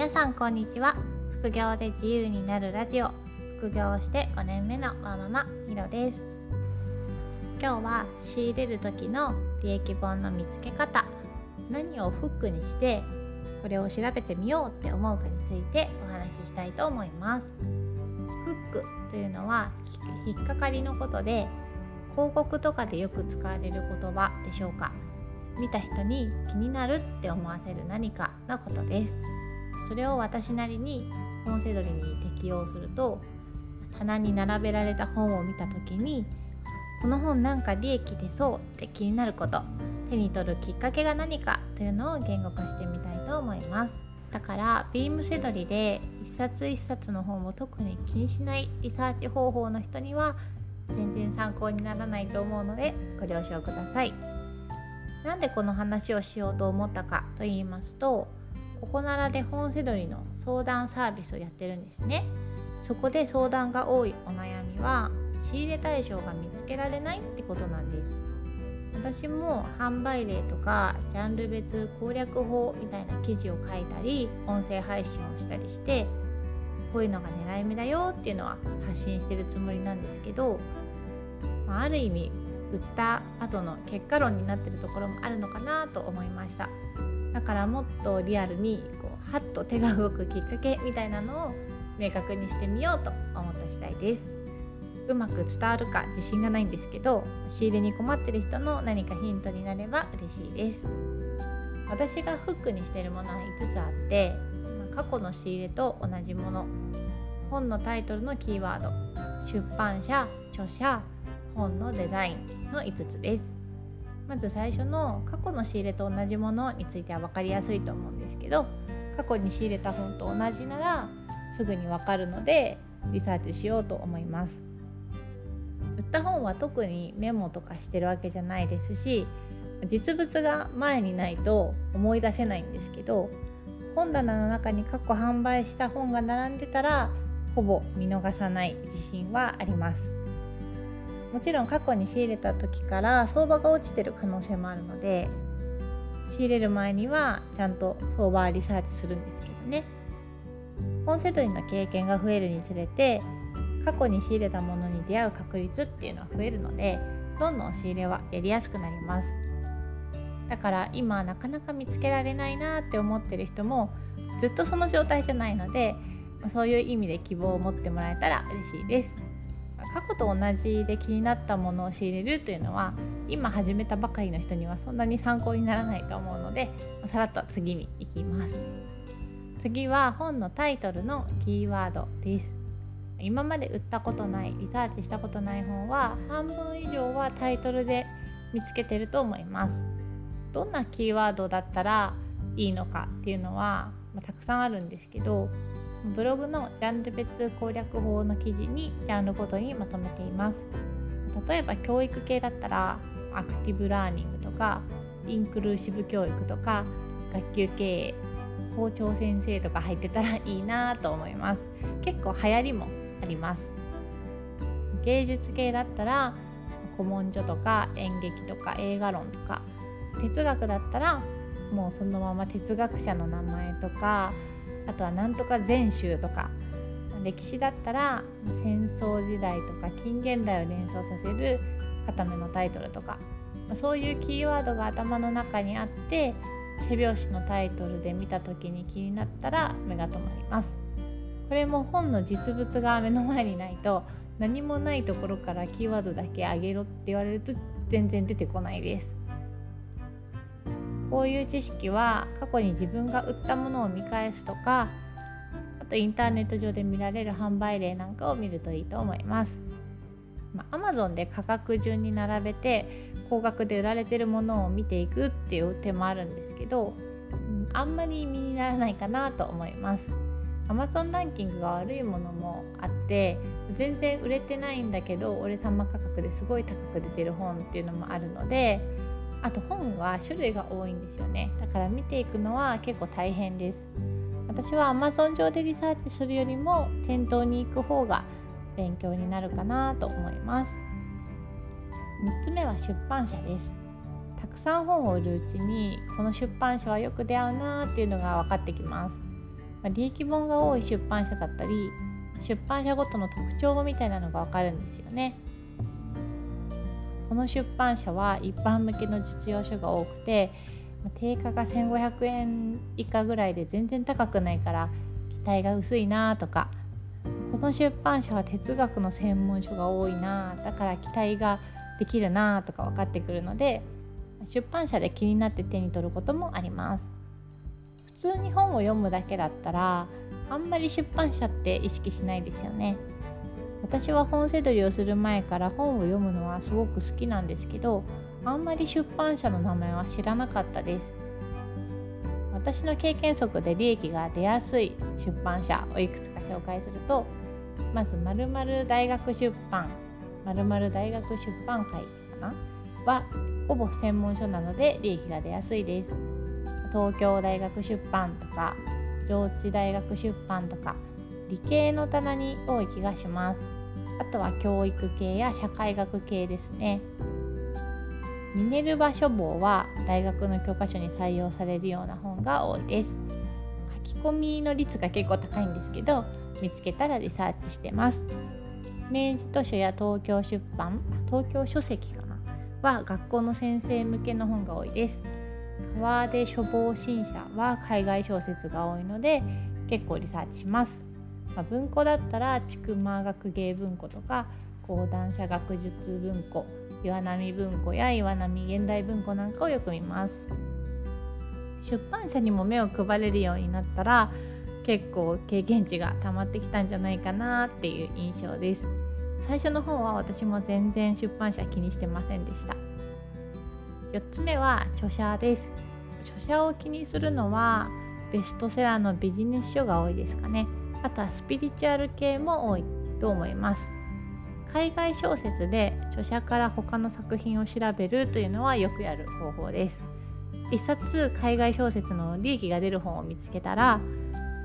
皆さんこんにちは。副業で自由になるラジオ。副業して5年目のワママひろです。今日は仕入れる時の利益本の見つけ方。何をフックにしてこれを調べてみようって思うかについてお話ししたいと思います。フックというのは引っかかりのことで広告とかでよく使われる言葉でしょうか。見た人に気になるって思わせる何かのことです。それを私なりに本セドリに適用すると棚に並べられた本を見た時にこの本なんか利益出そうって気になること手に取るきっかけが何かというのを言語化してみたいと思います。だからビームセドリで一冊一冊の本を特に気にしないリサーチ方法の人には全然参考にならないと思うのでご了承ください。なんでこの話をしようと思ったかと言いますとここならで本セドリの相談サービスをやってるんですね。そこで相談が多いお悩みは仕入れ対象が見つけられないってことなんです。私も販売例とかジャンル別攻略法みたいな記事を書いたり音声配信をしたりしてこういうのが狙い目だよっていうのは発信してるつもりなんですけど、まあ、ある意味売った後の結果論になってるところもあるのかなと思いました。だからもっとリアルにこうハッと手が動くきっかけみたいなのを明確にしてみようと思った次第です。うまく伝わるか自信がないんですけど仕入れに困ってる人の何かヒントになれば嬉しいです。私がフックにしているものは5つあって過去の仕入れと同じもの。本のタイトルのキーワード。出版社著者本のデザインの5つです。まず最初の過去の仕入れと同じものについては分かりやすいと思うんですけど過去に仕入れた本と同じならすぐに分かるのでリサーチしようと思います。売った本は特にメモとかしてるわけじゃないですし実物が前にないと思い出せないんですけど本棚の中に過去販売した本が並んでたらほぼ見逃さない自信はあります。もちろん過去に仕入れた時から相場が落ちてる可能性もあるので仕入れる前にはちゃんと相場リサーチするんですけどね。本セドリの経験が増えるにつれて過去に仕入れたものに出会う確率っていうのは増えるのでどんどん仕入れはやりやすくなります。だから今なかなか見つけられないなって思ってる人もずっとその状態じゃないのでそういう意味で希望を持ってもらえたら嬉しいです。過去と同じで気になったものを仕入れるというのは今始めたばかりの人にはそんなに参考にならないと思うのでさらっと次に行きます。次は本のタイトルのキーワードです。今まで売ったことないリサーチしたことない本は半分以上はタイトルで見つけてると思います。どんなキーワードだったらいいのかっていうのは、まあ、たくさんあるんですけどブログのジャンル別攻略法の記事にジャンルごとにまとめています。例えば教育系だったらアクティブラーニングとかインクルーシブ教育とか学級経営校長先生とか入ってたらいいなと思います。結構流行りもあります。芸術系だったら古文書とか演劇とか映画論とか。哲学だったらもうそのまま哲学者の名前とかあとはなんとか全集とか。歴史だったら戦争時代とか近現代を連想させる固めのタイトルとか。そういうキーワードが頭の中にあって背表紙のタイトルで見た時に気になったら目が留まります。これも本の実物が目の前にないと何もないところからキーワードだけあげろって言われると全然出てこないです。こういう知識は過去に自分が売ったものを見返すとかあとインターネット上で見られる販売例なんかを見るといいと思います。まあ、Amazon で価格順に並べて高額で売られてるものを見ていくっていう手もあるんですけど、うん、あんまり身にならないかなと思います。Amazon ランキングが悪いものもあって全然売れてないんだけど俺様価格ですごい高く出てる本っていうのもあるのであと本は種類が多いんですよね。だから見ていくのは結構大変です。私は Amazon 上でリサーチするよりも店頭に行く方が勉強になるかなと思います。3つ目は出版社です。たくさん本を売るうちにこの出版社はよく出会うなっていうのが分かってきます。ま、利益本が多い出版社だったり出版社ごとの特徴みたいなのがわかるんですよね。この出版社は一般向けの実用書が多くて定価が1500円以下ぐらいで全然高くないから期待が薄いなとかこの出版社は哲学の専門書が多いなだから期待ができるなとか分かってくるので出版社で気になって手に取ることもあります。普通に本を読むだけだったらあんまり出版社って意識しないですよね。私は本せどりをする前から本を読むのはすごく好きなんですけどあんまり出版社の名前は知らなかったです。私の経験則で利益が出やすい出版社をいくつか紹介するとまず〇〇大学出版〇〇大学出版会かな？はほぼ専門書なので利益が出やすいです。東京大学出版とか上智大学出版とか理系の棚に多い気がします。あとは教育系や社会学系ですね。ミネルヴァ書房は大学の教科書に採用されるような本が多いです。書き込みの率が結構高いんですけど見つけたらリサーチしてます。明治図書や東京出版東京書籍かな？は学校の先生向けの本が多いです。川出書房新社は海外小説が多いので結構リサーチします、まあ、文庫だったら筑馬学芸文庫とか講談社学術文庫岩波文庫や岩波現代文庫なんかをよく見ます。出版社にも目を配れるようになったら結構経験値が溜まってきたんじゃないかなっていう印象です。最初の方は私も全然出版社気にしてませんでした。4つ目は著者です。著者を気にするのはベストセラーのビジネス書が多いですかね。あとはスピリチュアル系も多いと思います。海外小説で著者から他の作品を調べるというのはよくやる方法です。一冊海外小説の利益が出る本を見つけたら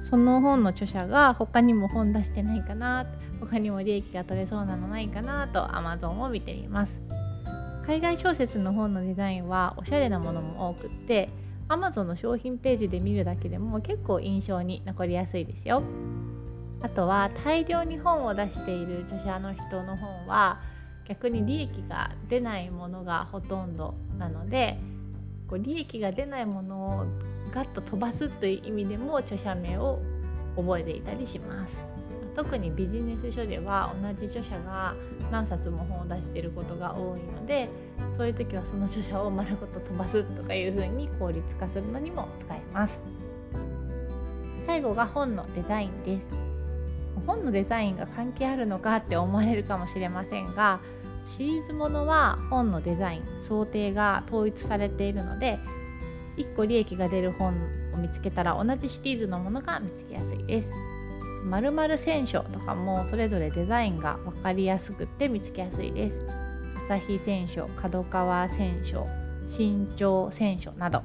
その本の著者が他にも本出してないかな他にも利益が取れそうなのないかなと Amazon を見てみます。海外小説の本のデザインはおしゃれなものも多くって Amazon の商品ページで見るだけでも結構印象に残りやすいですよ。あとは大量に本を出している著者の人の本は逆に利益が出ないものがほとんどなのでこう利益が出ないものをガッと飛ばすという意味でも著者名を覚えていたりします。特にビジネス書では同じ著者が何冊も本を出していることが多いのでそういう時はその著者を丸ごと飛ばすとかいう風に効率化するのにも使えます最後が本のデザインです本のデザインが関係あるのかって思われるかもしれませんがシリーズものは本のデザイン想定が統一されているので1個利益が出る本を見つけたら同じシリーズのものが見つけやすいです。〇〇選書とかもそれぞれデザインが分かりやすくて見つけやすいです。朝日選書、角川選書、新潮選書など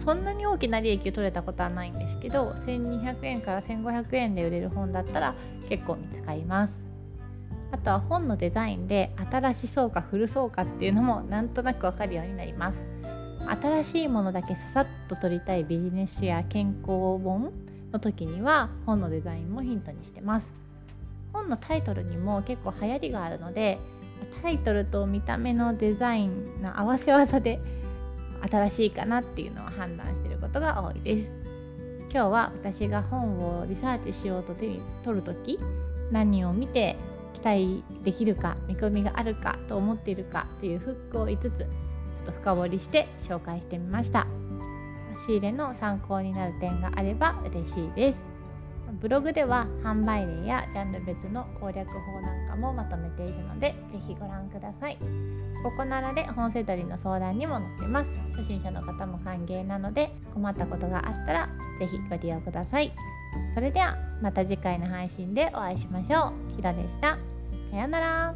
そんなに大きな利益を取れたことはないんですけど1200円から1500円で売れる本だったら結構見つかります。あとは本のデザインで新しそうか古そうかっていうのもなんとなくわかるようになります。新しいものだけささっと取りたいビジネスや健康本の時には本のデザインもヒントにしてます。本のタイトルにも結構流行りがあるのでタイトルと見た目のデザインの合わせ技で新しいかなっていうのを判断していることが多いです。今日は私が本をリサーチしようと手に取る時何を見て期待できるか見込みがあるかと思っているかというフックを5つちょっと深掘りして紹介してみました。仕入れの参考になる点があれば嬉しいです。ブログでは販売例やジャンル別の攻略法なんかもまとめているので是非ご覧ください。ここならで本セドリの相談にも載ってます。初心者の方も歓迎なので困ったことがあったら是非ご利用ください。それではまた次回の配信でお会いしましょう。ひろでした。さようなら。